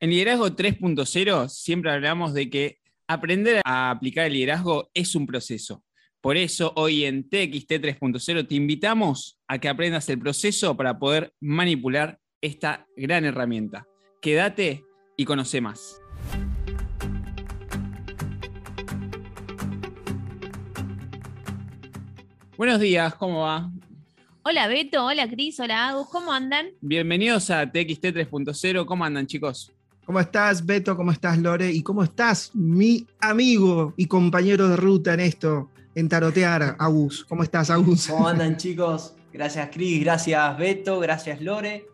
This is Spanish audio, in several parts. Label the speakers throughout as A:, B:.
A: En Liderazgo 3.0 siempre hablamos de que aprender a aplicar el liderazgo es un proceso. Por eso hoy en TXT 3.0 te invitamos a que aprendas el proceso para poder manipular esta gran herramienta. Quédate y conoce más. Buenos días, ¿cómo va?
B: Hola Beto, hola Cris, hola Agus, ¿cómo andan?
A: Bienvenidos a TXT 3.0, ¿cómo andan chicos?
C: ¿Cómo estás, Beto? ¿Cómo estás, Lore? ¿Y cómo estás, mi amigo y compañero de ruta en esto, en tarotear, Agus? ¿Cómo estás, Agus?
D: ¿Cómo andan, chicos? Gracias, Cris, gracias, Beto, gracias, Lore.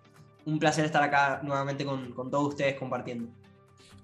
D: Un placer estar acá nuevamente con, con todos ustedes compartiendo.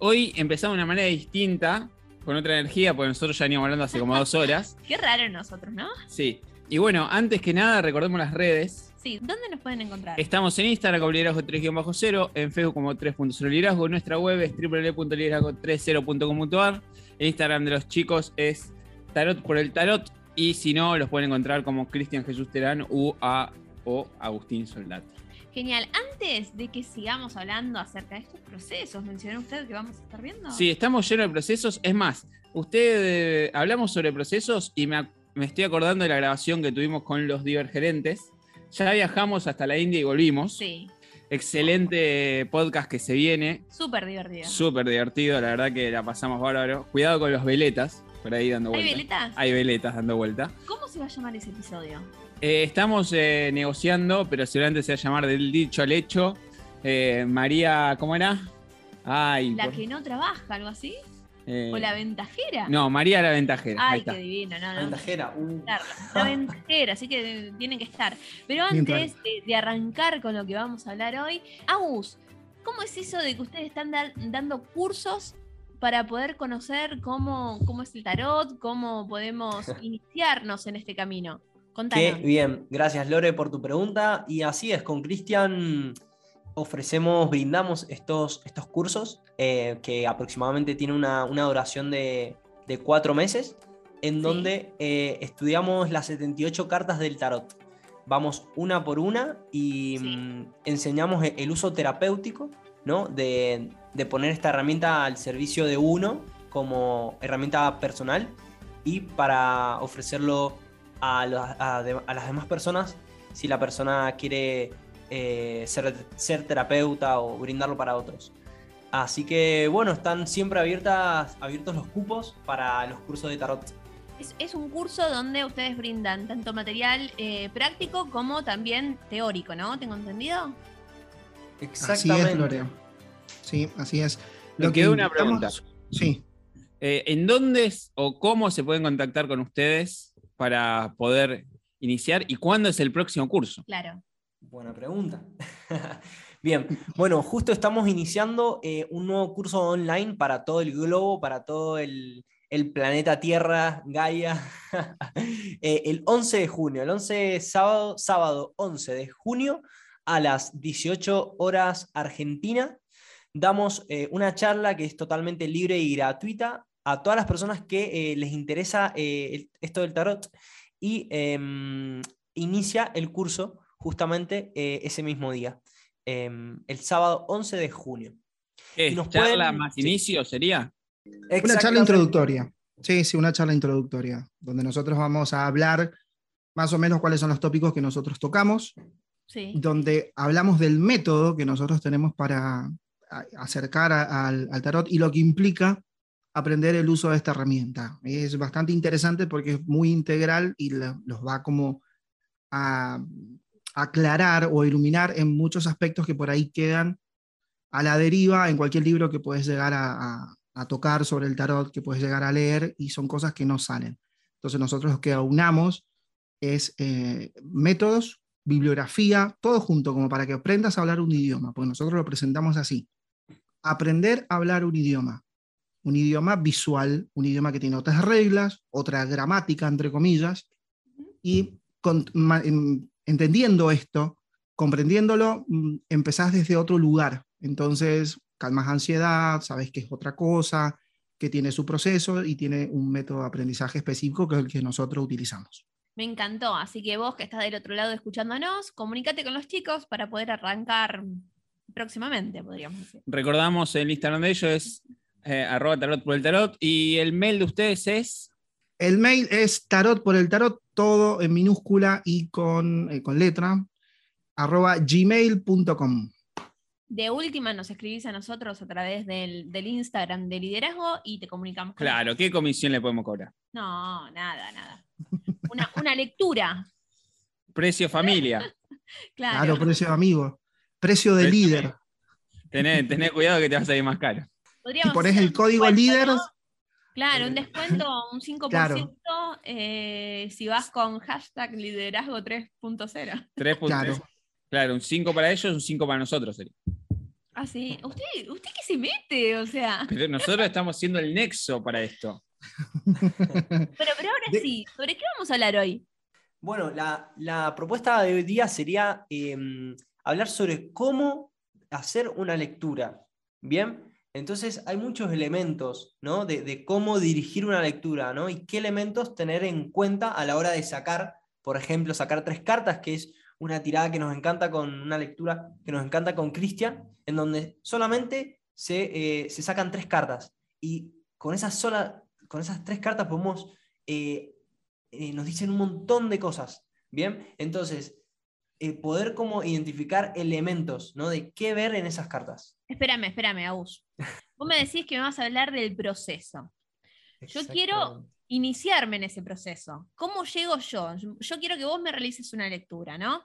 A: Hoy empezamos de una manera distinta, con otra energía, porque nosotros ya veníamos hablando hace como dos horas.
B: Qué raro nosotros, ¿no?
A: Sí. Y bueno, antes que nada, recordemos las redes.
B: Sí, ¿dónde nos pueden encontrar?
A: Estamos en Instagram como liderazgo 3-0, en Facebook como 3.0 liderazgo, nuestra web es www.liderazgo30.com.ar, el Instagram de los chicos es tarot por el tarot, y si no, los pueden encontrar como Cristian Jesús Terán u a, o Agustín Soldati.
B: Genial. Antes de que sigamos hablando acerca de estos procesos, ¿mencionó usted que vamos a estar viendo?
A: Sí, estamos llenos de procesos. Es más, usted eh, hablamos sobre procesos y me, me estoy acordando de la grabación que tuvimos con los divergerentes. Ya viajamos hasta la India y volvimos.
B: Sí,
A: Excelente podcast que se viene.
B: súper divertido.
A: Súper divertido, la verdad que la pasamos bárbaro. Cuidado con los veletas, por ahí dando
B: ¿Hay
A: vuelta.
B: veletas?
A: Hay veletas dando vuelta.
B: ¿Cómo se va a llamar ese episodio?
A: Eh, estamos eh, negociando, pero seguramente se va a llamar del dicho al hecho. Eh, María, ¿cómo era? Ay,
B: ¿La
A: por-
B: que no trabaja, algo así?
A: Eh,
B: ¿O la ventajera?
A: No, María la ventajera. ahí
B: Ay,
A: está.
B: qué divino, no,
D: La
B: no.
D: ventajera. uh.
B: La ventajera, así que tienen que estar. Pero antes de, de arrancar con lo que vamos a hablar hoy, Agus, ¿cómo es eso de que ustedes están da- dando cursos para poder conocer cómo, cómo es el tarot, cómo podemos iniciarnos en este camino?
D: Qué
B: Contanos.
D: bien, gracias Lore por tu pregunta. Y así es, con Cristian ofrecemos, brindamos estos, estos cursos eh, que aproximadamente tienen una, una duración de, de cuatro meses, en
B: Sí.
D: donde eh, estudiamos las 78 cartas del tarot. Vamos una por una y
B: Sí.
D: mm, enseñamos el uso terapéutico ¿no? de, de poner esta herramienta al servicio de uno como herramienta personal y para ofrecerlo a, los- a de- a las demás personas si la persona quiere eh, ser, ser terapeuta o brindarlo para otros. Así que bueno, están siempre abiertas, abiertos los cupos para los cursos de tarot.
B: Es, es un curso donde ustedes brindan tanto material eh, práctico como también teórico, ¿no? ¿Tengo entendido?
C: Así es, Lore. Sí, así es.
A: Me quedó una pregunta.
C: Sí.
A: Eh, ¿En dónde es o cómo se pueden contactar con ustedes para poder iniciar y cuándo es el próximo curso?
B: Claro.
D: Buena pregunta. Bien, bueno, justo estamos iniciando eh, un nuevo curso online para todo el globo, para todo el, planeta Tierra, Gaia, Eh, el 11 de junio, el 11 sábado, sábado 11 de junio a las 18 horas Argentina. Damos eh, una charla que es totalmente libre y gratuita a todas las personas que les interesa el- esto del tarot y em, inicia el curso justamente eh, ese mismo día, em, el sábado 11 de junio.
A: ¿Qué
D: Y
A: es?
D: nos
A: ¿Charla
D: pueden-
A: más
D: sí.
A: inicio sería?
C: Una charla introductoria. Sí, sí, una charla introductoria, donde nosotros vamos a hablar más o menos cuáles son los tópicos que nosotros tocamos,
B: Sí.
C: donde hablamos del método que nosotros tenemos para acercar a- al, al tarot y lo que implica aprender el uso de esta herramienta. Es bastante interesante porque es muy integral y la- los va como a aclarar o iluminar en muchos aspectos que por ahí quedan a la deriva en cualquier libro que puedes llegar a, a- a tocar sobre el tarot, que puedes llegar a leer y son cosas que no salen. Entonces nosotros lo que aunamos es eh, métodos, bibliografía, todo junto, como para que aprendas a hablar un idioma, porque nosotros lo presentamos así. Aprender a hablar un idioma, un idioma visual, un idioma que tiene otras reglas, otra gramática, entre comillas, y con- ma- entendiendo esto, comprendiéndolo, mm, empezás desde otro lugar. Entonces, calmas ansiedad, sabes que es otra cosa, que tiene su proceso y tiene un método de aprendizaje específico que es el que nosotros utilizamos.
B: Me encantó, así que vos que estás del otro lado escuchándonos, comunícate con los chicos para poder arrancar próximamente, podríamos decir.
A: Recordamos el Instagram de ellos es eh, arroba tarot por el tarot y el mail de ustedes es
C: El mail es tarot por el tarot, todo en minúscula y con, eh, con letra, arroba gmail.com.
B: De última nos escribís a nosotros a través del, del Instagram de liderazgo y te comunicamos. con
A: claro, ¿qué comisión le podemos cobrar?
B: No, nada, nada. Una, una lectura,
A: Precio familia.
B: claro.
C: Claro, precio de amigo, precio de líder.
A: Tené, tené cuidado que te va a salir más caro.
B: Podríamos
C: Y pones
B: hacer
C: el código líder.
B: ¿no? Claro, un descuento, un 5%
C: Claro.
B: eh, si vas con hashtag liderazgo 3.0.
A: Tres puntos.
C: Claro.
A: Claro, un 5 para ellos, un 5 para nosotros. sería.
B: Ah, sí. ¿Usted, ¿Usted qué se mete? O sea.
A: Pero nosotros estamos siendo el nexo para esto.
B: Pero, pero ahora
C: De-
B: sí, ¿sobre qué vamos a hablar hoy?
D: Bueno, la, la propuesta de hoy día sería em, hablar sobre cómo hacer una lectura. ¿Bien? Entonces hay muchos elementos ¿no? de, cómo dirigir una lectura ¿no? y qué elementos tener en cuenta a la hora de sacar, por ejemplo, sacar tres cartas, que es una tirada que nos encanta con una lectura que nos encanta con Cristian, en donde solamente se, eh, se sacan tres cartas. Y con esas, sola, con esas tres cartas podemos eh, eh, nos dicen un montón de cosas, ¿bien? Entonces, eh, poder como identificar elementos, ¿no? De qué ver en esas cartas.
B: Espérame, espérame, Agus. Vos me decís que me vas a hablar del proceso. Yo quiero-. Iniciarme en ese proceso. ¿Cómo llego yo? Yo quiero que vos me realices una lectura, ¿no?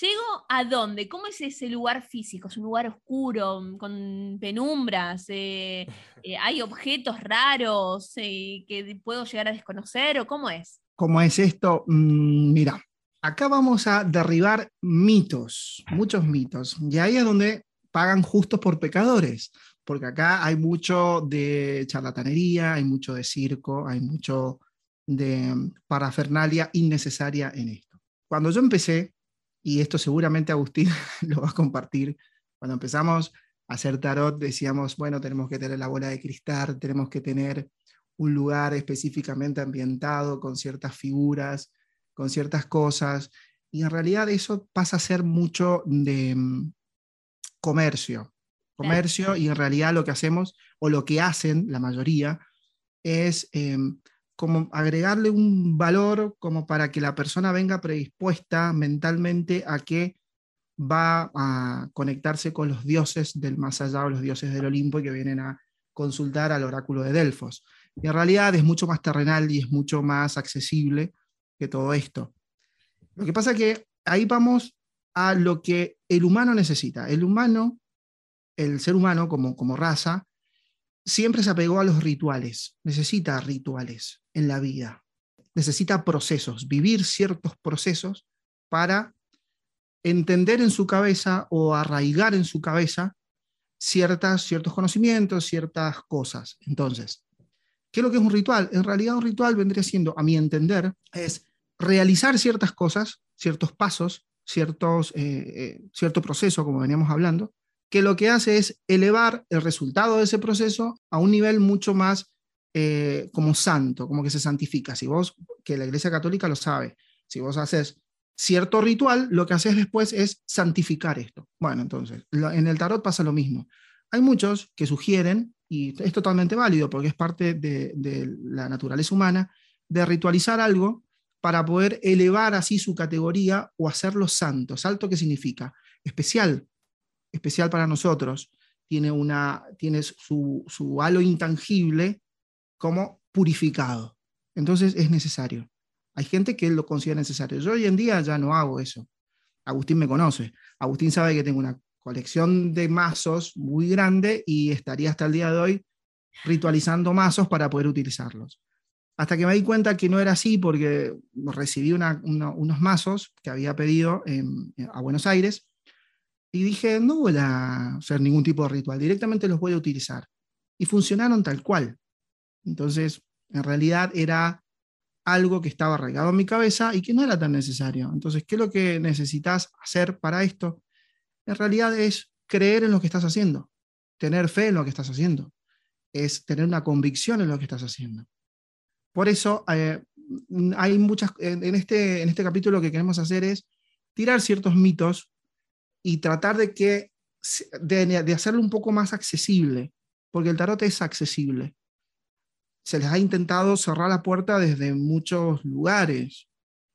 B: ¿Llego a dónde? ¿Cómo es ese lugar físico? ¿Es un lugar oscuro, con penumbras? Eh, eh, ¿Hay objetos raros eh, que puedo llegar a desconocer? ¿O cómo es?
C: ¿Cómo es esto? Mm, mira, acá vamos a derribar mitos, muchos mitos. Y ahí es donde pagan justos por pecadores, porque acá hay mucho de charlatanería, hay mucho de circo, hay mucho de mm, parafernalia innecesaria en esto. Cuando yo empecé, y esto seguramente Agustín lo va a compartir, cuando empezamos a hacer tarot decíamos, bueno, tenemos que tener la bola de cristal, tenemos que tener un lugar específicamente ambientado con ciertas figuras, con ciertas cosas, y en realidad eso pasa a ser mucho de mm, comercio. Comercio, y en realidad lo que hacemos, o lo que hacen la mayoría, es em, como agregarle un valor como para que la persona venga predispuesta mentalmente a que va a conectarse con los dioses del más allá o los dioses del Olimpo y que vienen a consultar al oráculo de Delfos. Y en realidad es mucho más terrenal y es mucho más accesible que todo esto. Lo que pasa es que ahí vamos a lo que el humano necesita. El humano, el ser humano como, como raza, siempre se apegó a los rituales, necesita rituales en la vida, necesita procesos, vivir ciertos procesos para entender en su cabeza o arraigar en su cabeza ciertas, ciertos conocimientos, ciertas cosas. Entonces, ¿qué es lo que es un ritual? En realidad un ritual vendría siendo, a mi entender, es realizar ciertas cosas, ciertos pasos, ciertos, eh, eh, cierto proceso, como veníamos hablando, que lo que hace es elevar el resultado de ese proceso a un nivel mucho más eh, como santo, como que se santifica. Si vos, que la Iglesia Católica lo sabe, si vos haces cierto ritual, lo que haces después es santificar esto. Bueno, entonces, en el tarot pasa lo mismo. Hay muchos que sugieren, y es totalmente válido porque es parte de, de la naturaleza humana, de ritualizar algo para poder elevar así su categoría o hacerlo santo. ¿Salto qué significa? Especial, especial para nosotros. Tiene, una, tiene su, su halo intangible como purificado. Entonces es necesario. Hay gente que lo considera necesario. Yo hoy en día ya no hago eso. Agustín me conoce. Agustín sabe que tengo una colección de mazos muy grande y estaría hasta el día de hoy ritualizando mazos para poder utilizarlos. Hasta que me di cuenta que no era así porque recibí una- unos mazos que había pedido a Buenos Aires y dije, no voy a hacer ningún tipo de ritual, directamente los voy a utilizar. Y funcionaron tal cual. Entonces, en realidad era algo que estaba arraigado en mi cabeza y que no era tan necesario. Entonces, ¿qué es lo que necesitas hacer para esto? En realidad es creer en lo que estás haciendo, tener fe en lo que estás haciendo, es tener una convicción en lo que estás haciendo. Por eso, eh, hay muchas, en, este, en este capítulo lo que queremos hacer es tirar ciertos mitos y tratar de que de, hacerlo un poco más accesible, porque el tarot es accesible. Se les ha intentado cerrar la puerta desde muchos lugares,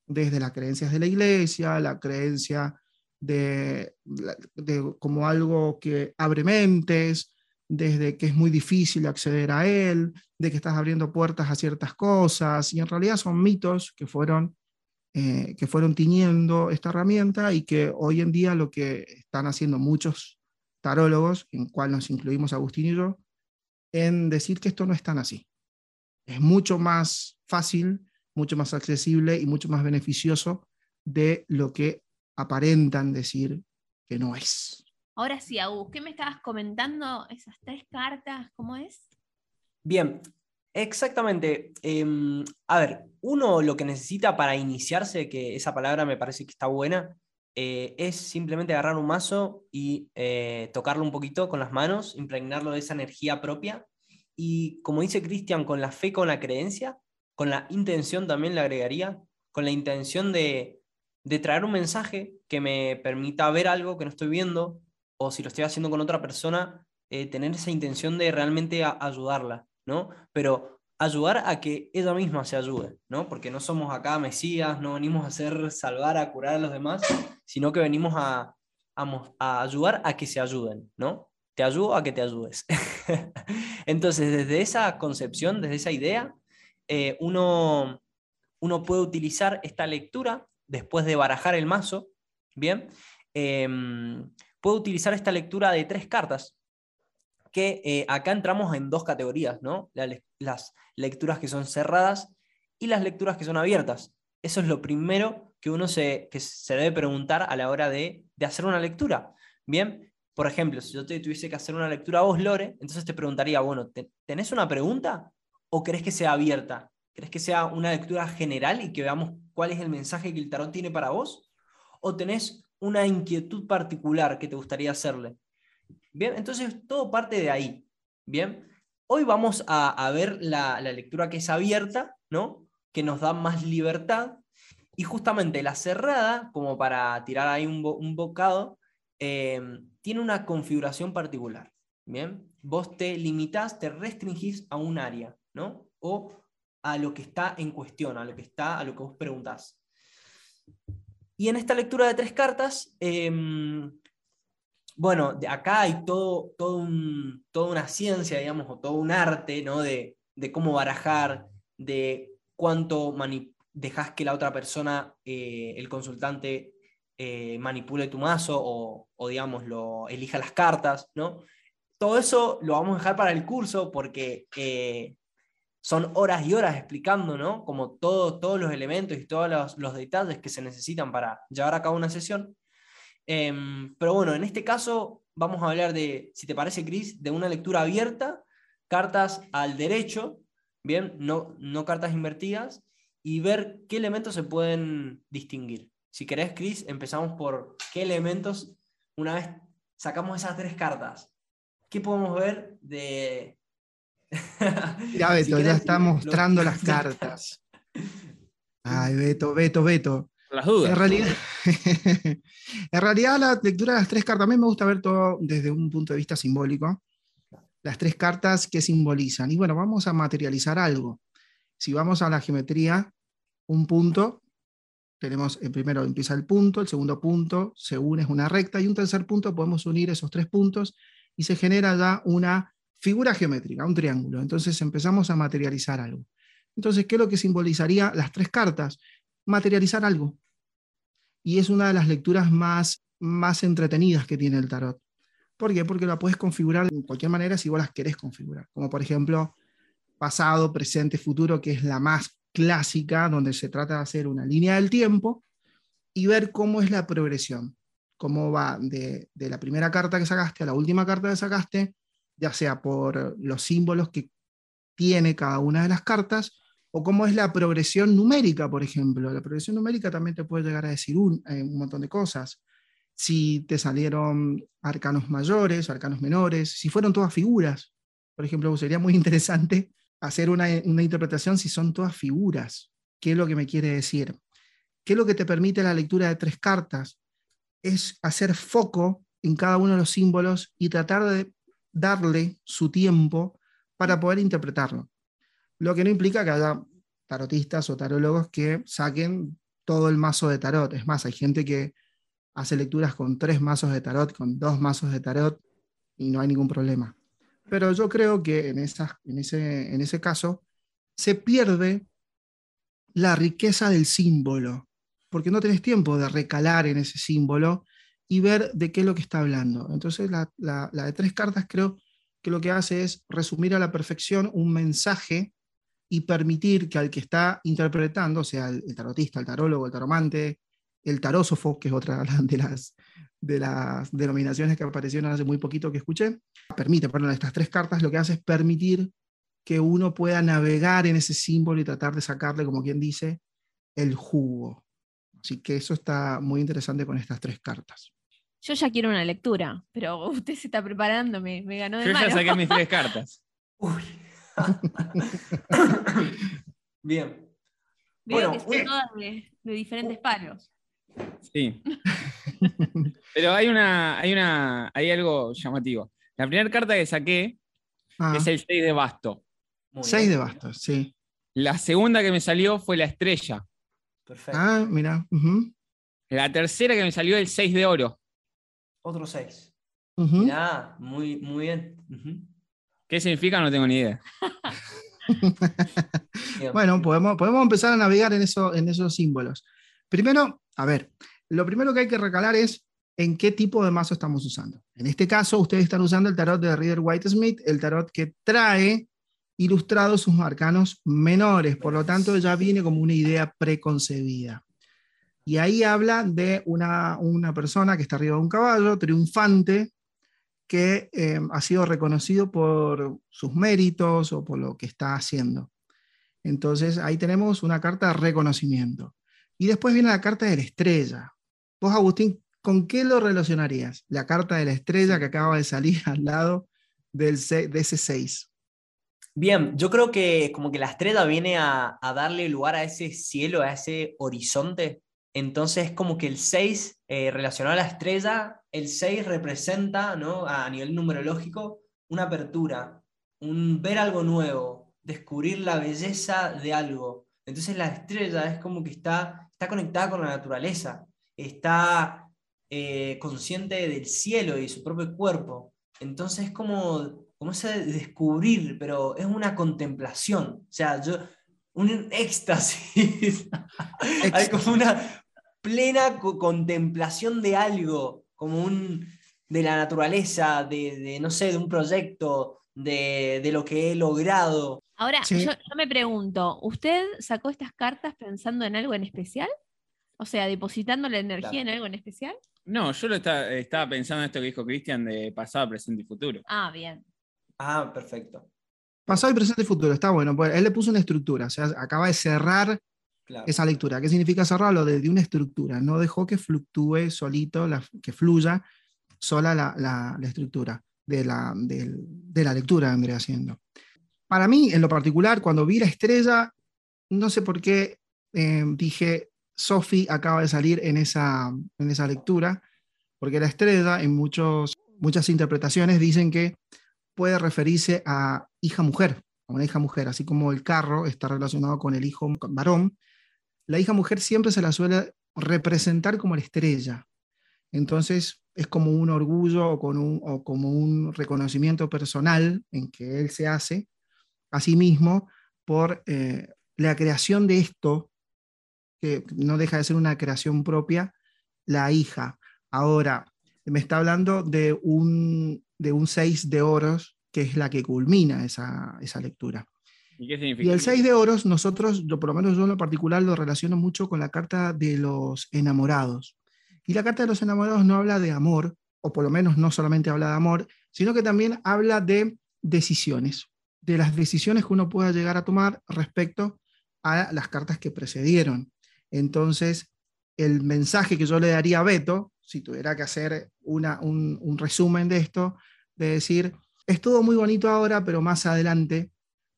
C: desde las creencias de la iglesia, la creencia de, de, como algo que abre mentes, desde que es muy difícil acceder a él, de que estás abriendo puertas a ciertas cosas, y en realidad son mitos que fueron eh, que fueron tiñendo esta herramienta y que hoy en día lo que están haciendo muchos tarólogos, en cual nos incluimos Agustín y yo, en decir que esto no es tan así. Es mucho más fácil, mucho más accesible y mucho más beneficioso de lo que aparentan decir que no es.
B: Ahora sí, Agus, ¿qué me estabas comentando? Esas tres cartas, ¿cómo es?
D: Bien, Exactamente. Em, a ver, uno lo que necesita para iniciarse, que esa palabra me parece que está buena, eh, es simplemente agarrar un mazo y eh, tocarlo un poquito con las manos, impregnarlo de esa energía propia. Y como dice Cristian, con la fe, con la creencia, con la intención también le agregaría, con la intención de, traer un mensaje que me permita ver algo que no estoy viendo, o si lo estoy haciendo con otra persona, eh, tener esa intención de realmente ayudarla. ¿no? Pero ayudar a que ella misma se ayude, ¿no? Porque no somos acá mesías, no venimos a hacer salvar, a curar a los demás, sino que venimos a, a, ayudar a que se ayuden, ¿no? Te ayudo a que te ayudes. Entonces, desde esa concepción, desde esa idea, eh, uno, uno puede utilizar esta lectura después de barajar el mazo, ¿bien? Em, puede utilizar esta lectura de tres cartas, que eh, acá entramos en dos categorías, ¿no? las lecturas que son cerradas y las lecturas que son abiertas. Eso es lo primero que uno se, se debe preguntar a la hora de, hacer una lectura. Bien, por ejemplo, si yo te tuviese que hacer una lectura a vos, Lore, entonces te preguntaría, bueno, ¿tenés una pregunta o crees que sea abierta? ¿Crees que sea una lectura general y que veamos cuál es el mensaje que el tarot tiene para vos? ¿O tenés una inquietud particular que te gustaría hacerle? Bien, entonces todo parte de ahí. Bien, hoy vamos a, ver la, lectura que es abierta, ¿no? Que nos da más libertad. Y justamente la cerrada, como para tirar ahí un, bocado, em, tiene una configuración particular. Bien, vos te limitás, te restringís a un área, ¿no? O a lo que está en cuestión, a lo que está, a lo que vos preguntás. Y en esta lectura de tres cartas, em, bueno, de acá hay todo, todo toda una ciencia, digamos, o todo un arte, ¿no? De, cómo barajar, de cuánto dejas que la otra persona, eh, el consultante, eh, manipule tu mazo o, o, digamos, lo, elija las cartas, ¿no? Todo eso lo vamos a dejar para el curso porque eh, son horas y horas explicando, ¿no? Como todos los elementos y todos los, los detalles que se necesitan para llevar a cabo una sesión. Em, pero bueno, en este caso vamos a hablar de, si te parece, Cris, de una lectura abierta, cartas al derecho, bien, no, no cartas invertidas, y ver qué elementos se pueden distinguir. Si querés, Cris, empezamos por qué elementos, una vez sacamos esas tres cartas, ¿qué podemos ver de...
C: ya, Beto, ya está mostrando las cartas. Ay, Beto, Beto, Beto.
A: Las dudas.
C: En realidad, en realidad, la lectura de las tres cartas, a mí me gusta ver todo desde un punto de vista simbólico. Las tres cartas que simbolizan. Y bueno, vamos a materializar algo. Si vamos a la geometría, un punto, tenemos el primero empieza el punto, el segundo punto se une, es una recta, y un tercer punto podemos unir esos tres puntos y se genera ya una figura geométrica, un triángulo. Entonces empezamos a materializar algo. Entonces, ¿qué es lo que simbolizaría las tres cartas? materializar algo. Y es una de las lecturas más, más entretenidas que tiene el tarot. ¿Por qué? Porque la puedes configurar de cualquier manera si vos las querés configurar. Como por ejemplo, pasado, presente, futuro, que es la más clásica, donde se trata de hacer una línea del tiempo y ver cómo es la progresión, cómo va de, de, la primera carta que sacaste a la última carta que sacaste, ya sea por los símbolos que tiene cada una de las cartas o cómo es la progresión numérica, por ejemplo. La progresión numérica también te puede llegar a decir un, eh, un montón de cosas. Si te salieron arcanos mayores, arcanos menores, si fueron todas figuras. Por ejemplo, sería muy interesante hacer una, una interpretación si son todas figuras. ¿Qué es lo que me quiere decir? ¿Qué es lo que te permite la lectura de tres cartas? Es hacer foco en cada uno de los símbolos y tratar de darle su tiempo para poder interpretarlo. Lo que no implica que haya tarotistas o tarólogos que saquen todo el mazo de tarot. Es más, hay gente que hace lecturas con tres mazos de tarot, con dos mazos de tarot, y no hay ningún problema. Pero yo creo que en, en, ese, en ese caso se pierde la riqueza del símbolo, porque no tenés tiempo de recalar en ese símbolo y ver de qué es lo que está hablando. Entonces, la, de tres cartas creo que lo que hace es resumir a la perfección un mensaje y permitir que al que está interpretando, sea el, tarotista, el tarólogo, el taromante, el tarósofo, que es otra de las, de las denominaciones que aparecieron hace muy poquito que escuché, permite, perdón, estas tres cartas lo que hace es permitir que uno pueda navegar en ese símbolo y tratar de sacarle, como quien dice, el jugo. Así que eso está muy interesante con estas tres cartas.
B: Yo ya quiero una lectura, pero usted se está preparando, me, ganó de
A: Yo ya saqué mis tres cartas.
D: Uy. Bien.
B: Veo que son todas de, diferentes palos.
A: Sí. Pero hay una, hay una, hay algo llamativo. La primera carta que saqué ah. es el 6 de basto.
C: 6 de basto, sí.
A: La segunda que me salió fue la estrella.
C: Perfecto. Ah, mira.
A: La tercera que me salió es el 6 de oro.
D: Otro 6. Mirá, muy, muy bien.
A: ¿Qué significa? No tengo ni idea.
C: bueno, podemos, podemos empezar a navegar en, eso, en esos símbolos. Primero, a ver, lo primero que hay que recalar es en qué tipo de mazo estamos usando. En este caso, ustedes están usando el tarot de Reader White Smith, el tarot que trae ilustrados sus arcanos menores, por lo tanto ya viene como una idea preconcebida. Y ahí habla de una, una persona que está arriba de un caballo, triunfante, que eh, ha sido reconocido por sus méritos o por lo que está haciendo. Entonces ahí tenemos una carta de reconocimiento. Y después viene la carta de la estrella. Vos, Agustín, ¿con qué lo relacionarías? La carta de la estrella que acaba de salir al lado del, de ese 6.
D: Bien, yo creo que como que la estrella viene a, a darle lugar a ese cielo, a ese horizonte entonces, como que el 6 eh, relacionado a la estrella, el 6 representa, ¿no? a nivel numerológico, una apertura, un ver algo nuevo, descubrir la belleza de algo. Entonces la estrella es como que está, está conectada con la naturaleza, está eh, consciente del cielo y su propio cuerpo. Entonces es como, como ese descubrir, pero es una contemplación. O sea, yo, un éxtasis. Hay como una, plena contemplación de algo, como un, de la naturaleza, de, no sé, de un proyecto, de, lo que he logrado.
B: Ahora, yo, me pregunto, ¿usted sacó estas cartas pensando en algo en especial? O sea, depositando la energía en algo en especial.
A: No, yo lo estaba pensando en esto que dijo Cristian de pasado, presente y futuro.
B: Ah, bien.
D: Ah, perfecto.
C: Pasado y presente y futuro, está bueno. Pues él le puso una estructura, o sea, acaba de cerrar esa lectura. ¿Qué significa cerrarlo? Desde una estructura. No dejó que fluctúe solito, que fluya sola la, estructura de la, de, la lectura Andrea haciendo. Para mí, en lo particular, cuando vi la estrella, no sé por qué eh, dije, Sophie acaba de salir en esa, en esa lectura, porque la estrella en muchos, muchas interpretaciones dicen que puede referirse a hija-mujer, a una hija-mujer, así como el carro está relacionado con el hijo varón, la hija mujer siempre se la suele representar como la estrella. Entonces es como un orgullo o, como un reconocimiento personal en que él se hace a sí mismo por eh, la creación de esto, que no deja de ser una creación propia, la hija. Ahora, me está hablando de un, de un seis de oros, que es la que culmina esa, esa lectura. ¿Y el 6 de oros, nosotros, yo, por lo menos yo en lo particular, lo relaciono mucho con la carta de los enamorados. Y la carta de los enamorados no habla de amor, o por lo menos no solamente habla de amor, sino que también habla de decisiones, de las decisiones que uno pueda llegar a tomar respecto a las cartas que precedieron. Entonces, el mensaje que yo le daría a Beto, si tuviera que hacer una, un, un resumen de esto, de decir, es todo muy bonito ahora, pero más adelante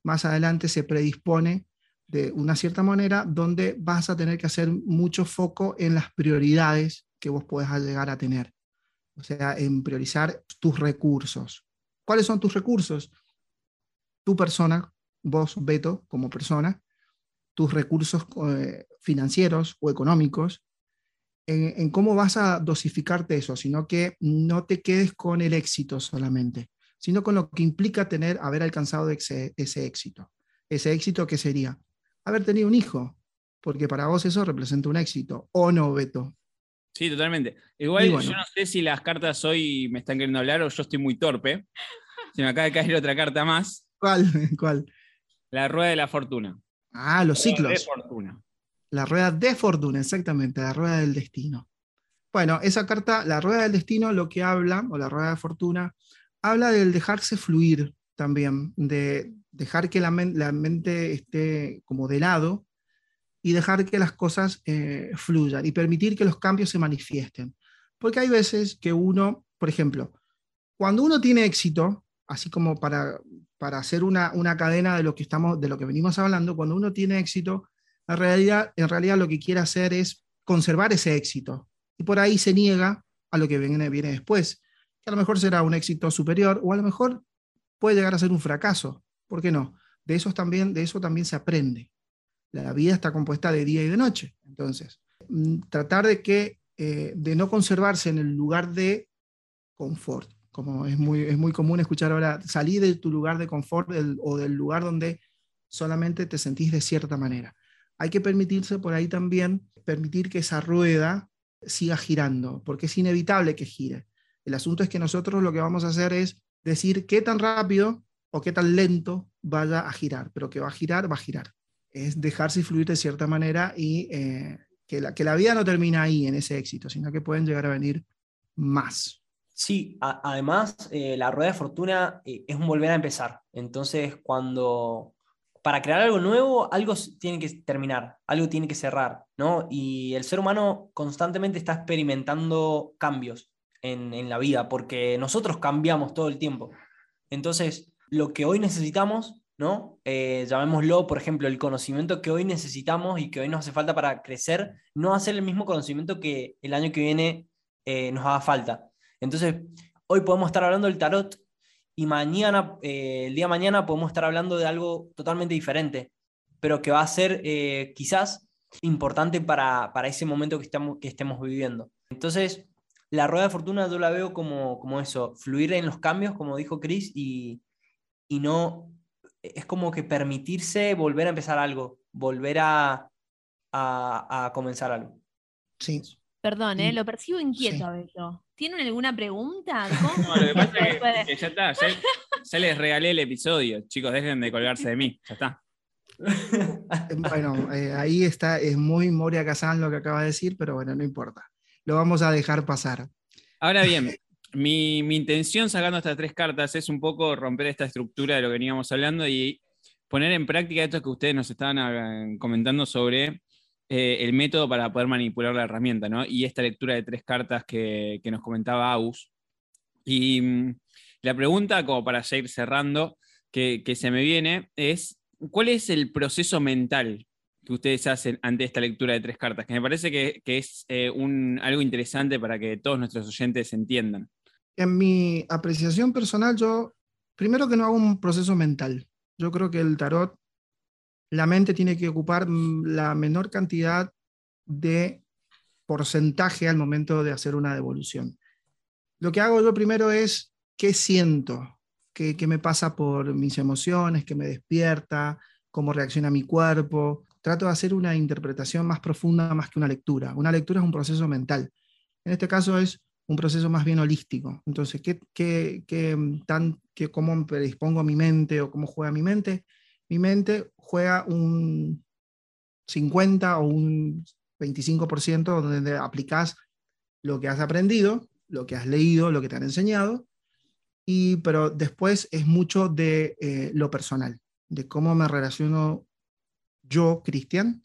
C: más adelante se predispone de una cierta manera donde vas a tener que hacer mucho foco en las prioridades que vos podés llegar a tener. o sea, en priorizar tus recursos. ¿Cuáles son tus recursos? Tu persona, vos, Beto, como persona, tus recursos eh, financieros o económicos, en, cómo vas a dosificarte eso, sino que no te quedes con el éxito solamente, sino con lo que implica tener, haber alcanzado ese, ese éxito. Ese éxito que sería haber tenido un hijo, porque para vos eso representa un éxito, ¿o no, Beto?
A: Sí, totalmente. Igual yo no sé si las cartas hoy me están queriendo hablar o yo estoy muy torpe. Se me acaba de caer otra carta más.
C: ¿Cuál? ¿Cuál?
A: La rueda de la fortuna.
C: Ah, los ciclos.
A: De fortuna.
C: La rueda de fortuna, exactamente, la rueda del destino. Bueno, esa carta, la rueda del destino, lo que habla, o la rueda de fortuna, habla del dejarse fluir también, de dejar que la, mente esté como de lado y dejar que las cosas eh, fluyan y permitir que los cambios se manifiesten. Porque hay veces que uno, por ejemplo, cuando uno tiene éxito, así como para para hacer una, una, cadena de lo, que estamos, de lo que venimos hablando, cuando uno tiene éxito, en realidad, en realidad lo que quiere hacer es conservar ese éxito. Y por ahí se niega a lo que viene, viene después, que a lo mejor será un éxito superior o a lo mejor puede llegar a ser un fracaso. ¿Por qué no? De eso también, de eso también se aprende. La vida está compuesta de día y de noche. Entonces, mm, tratar de, que, eh, de no conservarse en el lugar de confort como es muy, es muy común escuchar ahora, salir de tu lugar de confort o del lugar donde solamente te sentís de cierta manera. Hay que permitirse por ahí también, permitir que esa rueda siga girando, porque es inevitable que gire. El asunto es que nosotros lo que vamos a hacer es decir qué tan rápido o qué tan lento vaya a girar, pero que va a girar, va a girar. Es dejarse fluir de cierta manera y eh, que, la, que la vida no termina ahí en ese éxito, sino que pueden llegar a venir más.
D: Sí, además eh, la rueda de fortuna eh, es un volver a empezar. Entonces, cuando para crear algo nuevo, algo tiene que terminar, algo tiene que cerrar, ¿no? Y el ser humano constantemente está experimentando cambios en, la vida, porque nosotros cambiamos todo el tiempo. Entonces, lo que hoy necesitamos, ¿no? Eh, llamémoslo, por ejemplo, el conocimiento que hoy necesitamos y que hoy nos hace falta para crecer, no va a ser el mismo conocimiento que el año que viene nos haga falta. Entonces, hoy podemos estar hablando del tarot y mañana, eh, el día de mañana, podemos estar hablando de algo totalmente diferente, pero que va a ser eh, quizás importante para, ese momento que, estamos, que estemos viviendo. Entonces, la rueda de fortuna yo la veo como, como eso, fluir en los cambios, como dijo Chris, y, no, es como que permitirse volver a empezar algo, volver a, a, comenzar algo.
C: Sí.
B: Perdón, ¿eh? lo percibo inquieto a Beto. ¿Tienen alguna pregunta?
A: No, lo que pasa es que, ya está, ya, les regalé el episodio. Chicos, dejen de colgarse de mí, ya está.
C: Bueno, eh, ahí está, es muy Moria Kazan lo que acaba de decir, pero bueno, no importa. Lo vamos a dejar pasar.
A: Ahora bien, mi, intención sacando estas tres cartas es un poco romper esta estructura de lo que veníamos hablando y poner en práctica esto que ustedes nos estaban ah, comentando sobre eh, el método para poder manipular la herramienta, ¿no? Y esta lectura de tres cartas que, nos comentaba Agus. Y mm, la pregunta, como para seguir cerrando, que, se me viene, es, ¿cuál es el proceso mental que ustedes hacen ante esta lectura de tres cartas? Que me parece que, es eh, un, algo interesante para que todos nuestros oyentes entiendan.
C: En mi apreciación personal, yo, primero que no hago un proceso mental. Yo creo que el tarot la mente tiene que ocupar mm, la menor cantidad de porcentaje al momento de hacer una devolución. Lo que hago yo primero es qué siento, qué, me pasa por mis emociones, qué me despierta, cómo reacciona mi cuerpo. Trato de hacer una interpretación más profunda más que una lectura. Una lectura es un proceso mental. En este caso es un proceso más bien holístico. Entonces, ¿qué, qué, qué, tan, qué, ¿cómo predispongo mi mente o cómo juega mi mente? Mi mente juega un 50 o un 25% donde aplicas lo que has aprendido, lo que has leído, lo que te han enseñado, y, pero después es mucho de eh, lo personal, de cómo me relaciono yo, Cristian,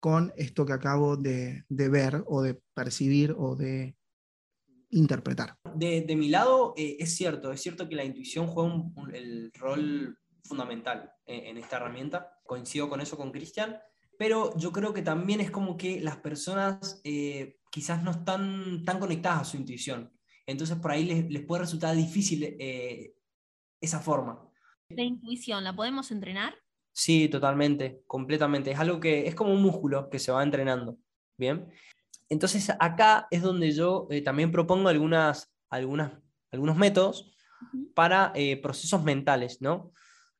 C: con esto que acabo de, ver o de percibir o de interpretar.
D: De, mi lado, eh, es cierto, es cierto que la intuición juega el rol fundamental en, esta herramienta. Coincido con eso con Cristian, pero yo creo que también es como que las personas eh, quizás no están tan conectadas a su intuición. Entonces por ahí les, les puede resultar difícil eh, esa forma.
B: La intuición, ¿la podemos entrenar?
D: Sí, totalmente, completamente. Es algo que es como un músculo que se va entrenando. Bien. Entonces acá es donde yo eh, también propongo algunas, algunas, algunos métodos para eh, procesos mentales, ¿no?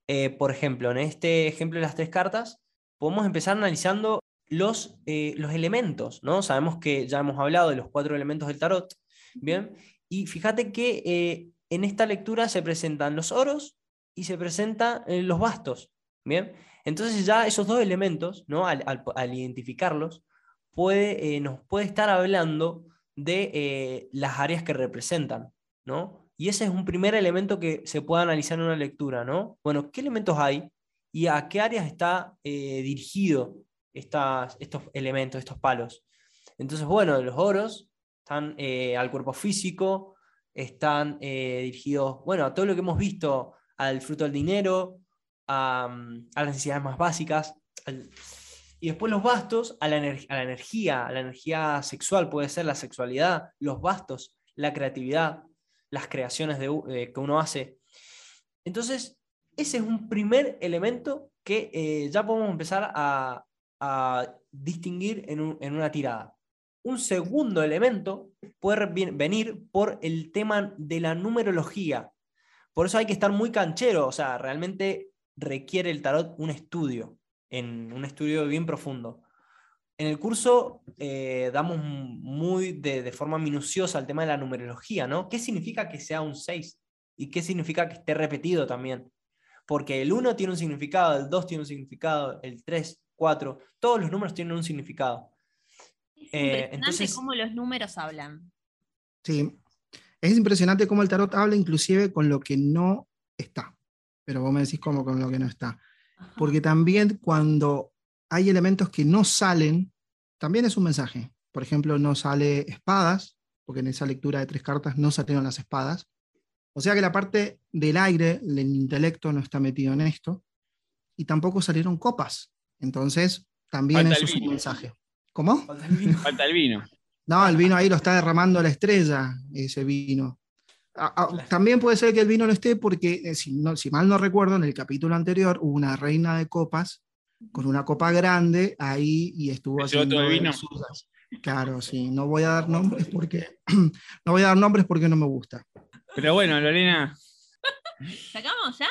D: Eh, por ejemplo, en este ejemplo de las tres cartas, podemos empezar analizando los, los elementos, ¿no? Sabemos que ya hemos hablado de los cuatro elementos del tarot, ¿bien? Y fíjate que en esta lectura se presentan los oros y se presentan los bastos, ¿bien? Entonces ya esos dos elementos, ¿no? Al, al identificarlos, puede, eh, nos puede estar hablando de eh, las áreas que representan, ¿no? Y ese es un primer elemento que se puede analizar en una lectura, ¿no? Bueno, ¿qué elementos hay y a qué áreas está eh, dirigido estas, estos elementos, estos palos? Entonces, bueno, los oros están al cuerpo físico, están dirigidos, bueno, a todo lo que hemos visto, al fruto del dinero, a, a las necesidades más básicas, al, y después los bastos a la, a la energía, a la energía sexual, puede ser la sexualidad, los bastos, la creatividad, las creaciones de, que uno hace. Entonces, ese es un primer elemento que eh, ya podemos empezar a, distinguir en, en, una tirada. Un segundo elemento puede venir por el tema de la numerología. Por eso hay que estar muy canchero, o sea, realmente requiere el tarot un estudio en un estudio bien profundo. En el curso eh, damos muy de, forma minuciosa el tema de la numerología, ¿no? ¿Qué significa que sea un 6? ¿Y qué significa que esté repetido también? Porque el 1 tiene un significado, el 2 tiene un significado, el 3, 4, todos los números tienen un significado.
B: Es eh, entonces, cómo los números hablan.
C: Sí, es impresionante cómo el tarot habla inclusive con lo que no está. Pero vos me decís cómo con lo que no está porque también cuando hay elementos que no salen, también es un mensaje. Por ejemplo, no sale espadas, porque en esa lectura de tres cartas no salieron las espadas. O sea que la parte del aire, el intelecto no está metido en esto. Y tampoco salieron copas. Entonces, también eso es un mensaje. ¿Cómo?
A: Falta el vino.
C: No, el vino ahí lo está derramando la estrella, ese vino. También puede ser que el vino no esté porque, eh, si, mal no recuerdo, en el capítulo anterior hubo una reina de copas con una copa grande ahí y estuvo haciendo vino. Claro, sí, no voy a dar nombres porque no voy a dar nombres porque no me gusta.
A: Pero bueno, Lorena.
B: ¿Sacamos ya?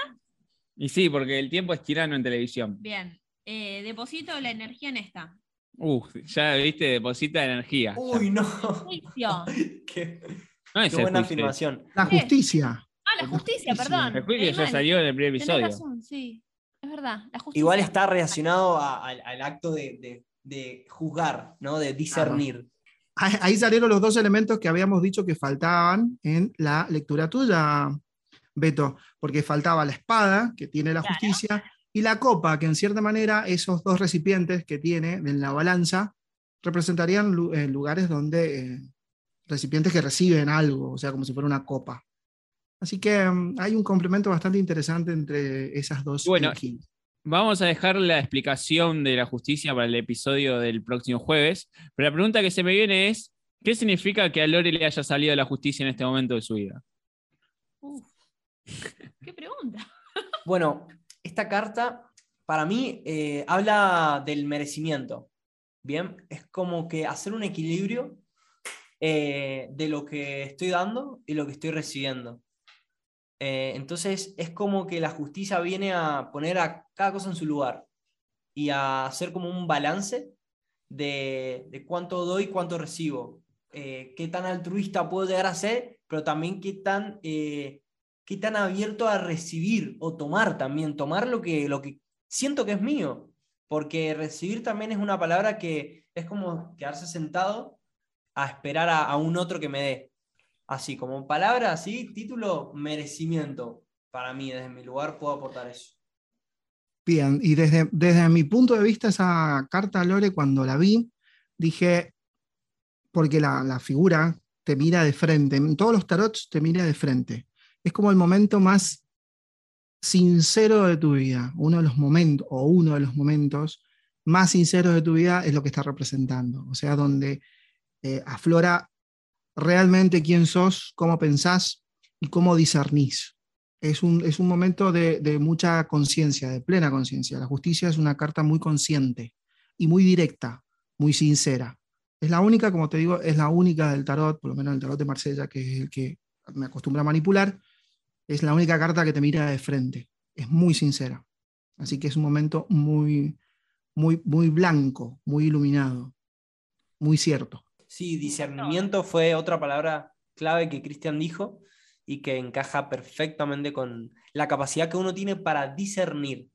A: Y sí, porque el tiempo es tirano en televisión.
B: Bien. Eh, deposito la energía en esta.
A: Uf, ya viste, deposita energía.
D: Uy, no. ¿Qué? Qué buena afirmación.
C: La justicia.
B: Ah, la justicia, perdón.
A: La justicia ya salió en el primer episodio.
B: Razón, sí. Es verdad. La justicia.
D: Igual está relacionado al acto de, juzgar, ¿no? De discernir.
C: Ahí salieron los dos elementos que habíamos dicho que faltaban en la lectura tuya, Beto, porque faltaba la espada, que tiene la justicia, y la copa, que en cierta manera esos dos recipientes que tiene en la balanza representarían eh, lugares donde eh, recipientes que reciben algo, o sea, como si fuera una copa. Así que mm, hay un complemento bastante interesante entre esas dos.
A: Bueno, vamos a dejar la explicación de la justicia para el episodio del próximo jueves, pero la pregunta que se me viene es, ¿qué significa que a Lore le haya salido la justicia en este momento de su vida?
B: ¿Qué pregunta?
D: bueno, esta carta para mí eh, habla del merecimiento. Bien, es como que hacer un equilibrio eh, de lo que estoy dando y lo que estoy recibiendo. Eh, entonces es como que la justicia viene a poner a cada cosa en su lugar y a hacer como un balance de, cuánto doy, cuánto recibo, eh, qué tan altruista puedo llegar a ser, pero también qué tan, qué tan abierto a recibir o tomar también, tomar lo que, lo que siento que es mío, porque recibir también es una palabra que es como quedarse sentado a esperar a, un otro que me dé. Así, como palabra, así, título, merecimiento. Para mí, desde mi lugar, puedo aportar eso.
C: Bien, y desde, desde mi punto de vista, esa carta, Lore, cuando la vi, dije, porque la, la figura te mira de frente, en todos los tarots te mira de frente. Es como el momento más sincero de tu vida, uno de los momentos, o uno de los momentos más sinceros de tu vida es lo que está representando. O sea, donde eh, aflora realmente quién sos, cómo pensás y cómo discernís. Es un, es un momento de, de mucha conciencia, de plena conciencia. La justicia es una carta muy consciente y muy directa, muy sincera. Es la única, como te digo, es la única del tarot, por lo menos el tarot de Marsella, que es el que me acostumbra a manipular, es la única carta que te mira de frente. Es muy sincera. Así que es un momento muy, muy, muy blanco, muy iluminado, muy cierto.
D: Sí, discernimiento fue otra palabra clave que Cristian dijo y que encaja perfectamente con la capacidad que uno tiene para discernir.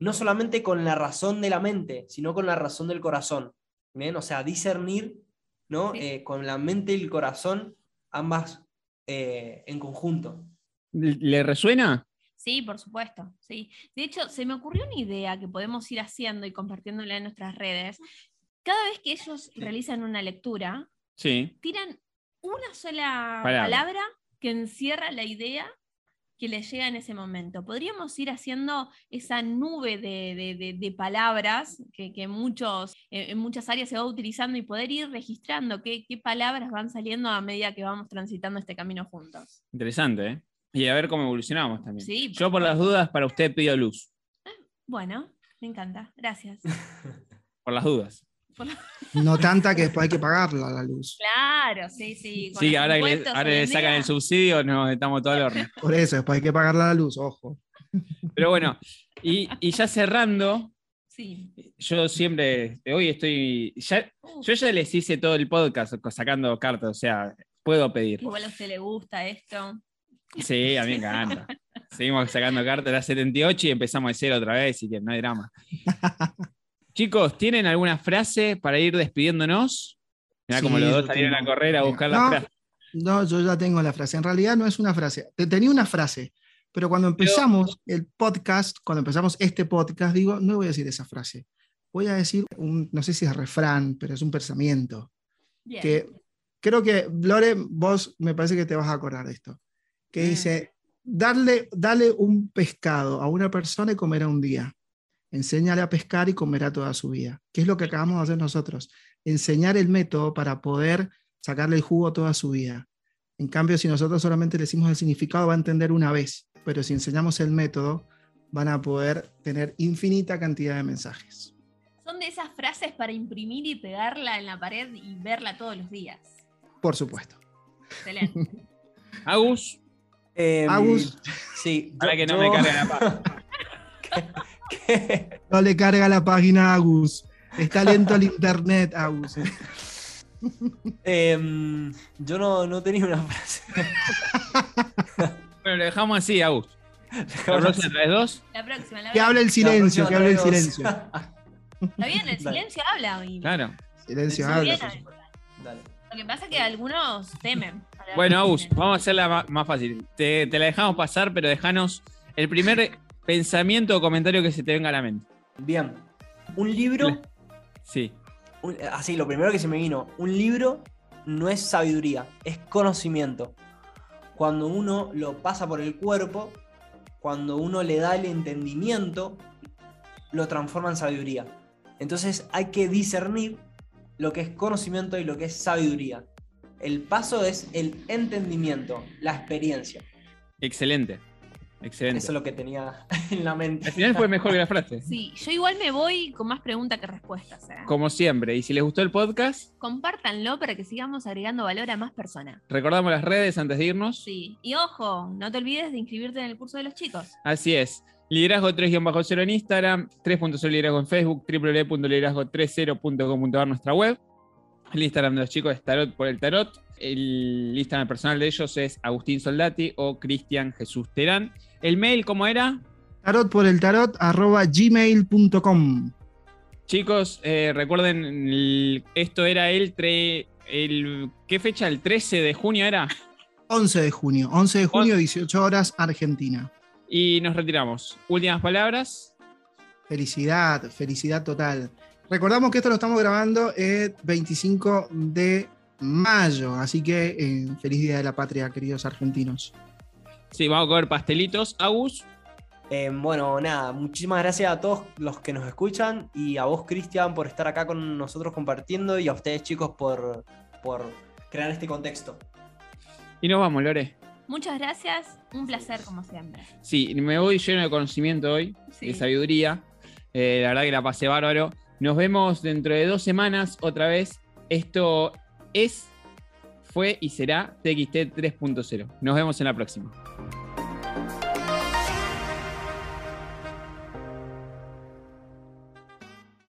D: No solamente con la razón de la mente, sino con la razón del corazón. ¿Bien? O sea, discernir ¿no?
B: Sí.
D: Eh, con la mente y el corazón, ambas eh, en conjunto.
A: ¿Le resuena?
B: Sí, por supuesto, sí. De hecho, se me ocurrió una idea que podemos ir haciendo y compartiéndola en nuestras redes. Cada vez que ellos realizan una lectura,
A: Sí.
B: tiran una sola
A: Palabra.
B: palabra, que encierra la idea que les llega en ese momento. Podríamos ir haciendo esa nube de, de- de- de palabras que, que muchos, eh, en muchas áreas se va utilizando y poder ir registrando qué, qué palabras van saliendo a medida que vamos transitando este camino juntos.
A: Interesante, ¿eh? Y a ver cómo evolucionamos también.
B: Sí,
A: Yo por las dudas, para usted pido luz.
B: Bueno, me encanta. Gracias.
A: Por las dudas.
C: No tanta que después hay que pagarla la luz.
B: Claro, sí, sí. con
A: Sí, ahora que le, ahora le
B: en
A: sacan el subsidio, nos estamos todo al horno.
C: Por eso, después hay que pagarla la luz, ojo.
A: Pero bueno, y, y ya cerrando,
B: Sí.
A: yo siempre, hoy estoy, ya, yo ya les hice todo el podcast sacando cartas, o sea, puedo pedir.
B: igual a usted le gusta esto.
A: Sí, a mí me encanta. Seguimos sacando cartas, era 78 y empezamos de cero otra vez, así que no hay drama. Chicos, ¿tienen alguna frase para ir despidiéndonos? Mirá
C: Sí,
A: como los dos salieron a correr a buscar
C: No,
A: la frase.
C: No, yo ya tengo la frase. En realidad no es una frase. Te- Tenía una frase, pero cuando empezamos el podcast, cuando empezamos este podcast, digo, no voy a decir esa frase. Voy a decir un, no sé si es refrán, pero es un pensamiento.
B: Bien.
C: Que creo que, Lore, vos me parece que te vas a acordar de esto. Que dice, darle, dale un pescado a una persona y comerá un día. Enséñale a pescar y comerá toda su vida. ¿Qué es lo que acabamos de hacer nosotros? Enseñar el método para poder sacarle el jugo toda su vida. En cambio, si nosotros solamente le decimos el significado, va a entender una vez. Pero si enseñamos el método, van a poder tener infinita cantidad de mensajes.
B: Son de esas frases para imprimir y pegarla en la pared y verla todos los días.
C: Por supuesto.
B: Excelente.
A: Agus,
D: Em,
C: Agus.
D: Sí.
A: para que no
D: yo-
A: me cargue la paz.
C: No le carga la página a Agus. Está lento el internet, Agus.
D: em, yo no, no tenía una frase.
A: Bueno, lo dejamos así, Agus. La próxima dos.
B: La próxima. La
C: Que hable el silencio, que hable el silencio.
B: Está bien, el
D: Dale.
B: silencio habla. y-
A: Claro.
C: Silencio, habla.
D: Dale.
B: Lo que pasa es que algunos temen.
A: Bueno,
B: en
A: Agus, vamos a hacerla más fácil. Te, te la dejamos pasar, pero dejanos el primer pensamiento o comentario que se te venga a la mente.
D: Bien. Un libro,
A: Sí.
D: un- así, lo primero que se me vino, un libro no es sabiduría, es conocimiento. Cuando uno lo pasa por el cuerpo, cuando uno le da el entendimiento, lo transforma en sabiduría. Entonces hay que discernir lo que es conocimiento y lo que es sabiduría. El paso es el entendimiento, la experiencia.
A: Excelente. Excelente.
D: Eso es lo que tenía en la mente.
A: Al final fue mejor que la frase.
B: Sí, yo igual me voy con más preguntas que respuestas. ¿eh?
A: Como siempre. Y si les gustó el podcast,
B: Compártanlo para que sigamos agregando valor a más personas.
A: recordamos las redes antes de irnos.
B: Sí. Y ojo, no te olvides de inscribirte en el curso de los chicos.
A: Así es. Liderazgo 3-0 en Instagram, 3.0 liderazgo en Facebook, www.liderazgo30.com.ar nuestra web. El Instagram de los chicos es Tarot por el Tarot. El Instagram personal de ellos es Agustín Soldati o Cristian Jesús Terán. El mail, ¿cómo era?
C: Tarot por el tarot, arroba gmail.com.
A: Chicos, eh, recuerden, el- esto era el, tre- el. ¿Qué fecha? ¿El 13 de junio era?
C: 11 de junio. 11 de junio, 18 horas, Argentina.
A: Y nos retiramos. Últimas palabras.
C: Felicidad, felicidad total. Recordamos que esto lo estamos grabando el 25 de mayo, así que eh, feliz Día de la Patria, queridos argentinos.
A: Sí, vamos a comer pastelitos. Agus,
D: Eh, bueno, nada, muchísimas gracias a todos los que nos escuchan y a vos, Cristian, por estar acá con nosotros compartiendo y a ustedes, chicos, por, por crear este contexto.
A: Y nos vamos, Lore.
B: Muchas gracias, un placer como siempre.
A: Sí, me voy lleno de conocimiento hoy,
B: Sí.
A: de sabiduría. Eh, la verdad que la pasé bárbaro. Nos vemos dentro de dos semanas otra vez. Esto es, fue y será TXT 3.0. Nos vemos en la próxima.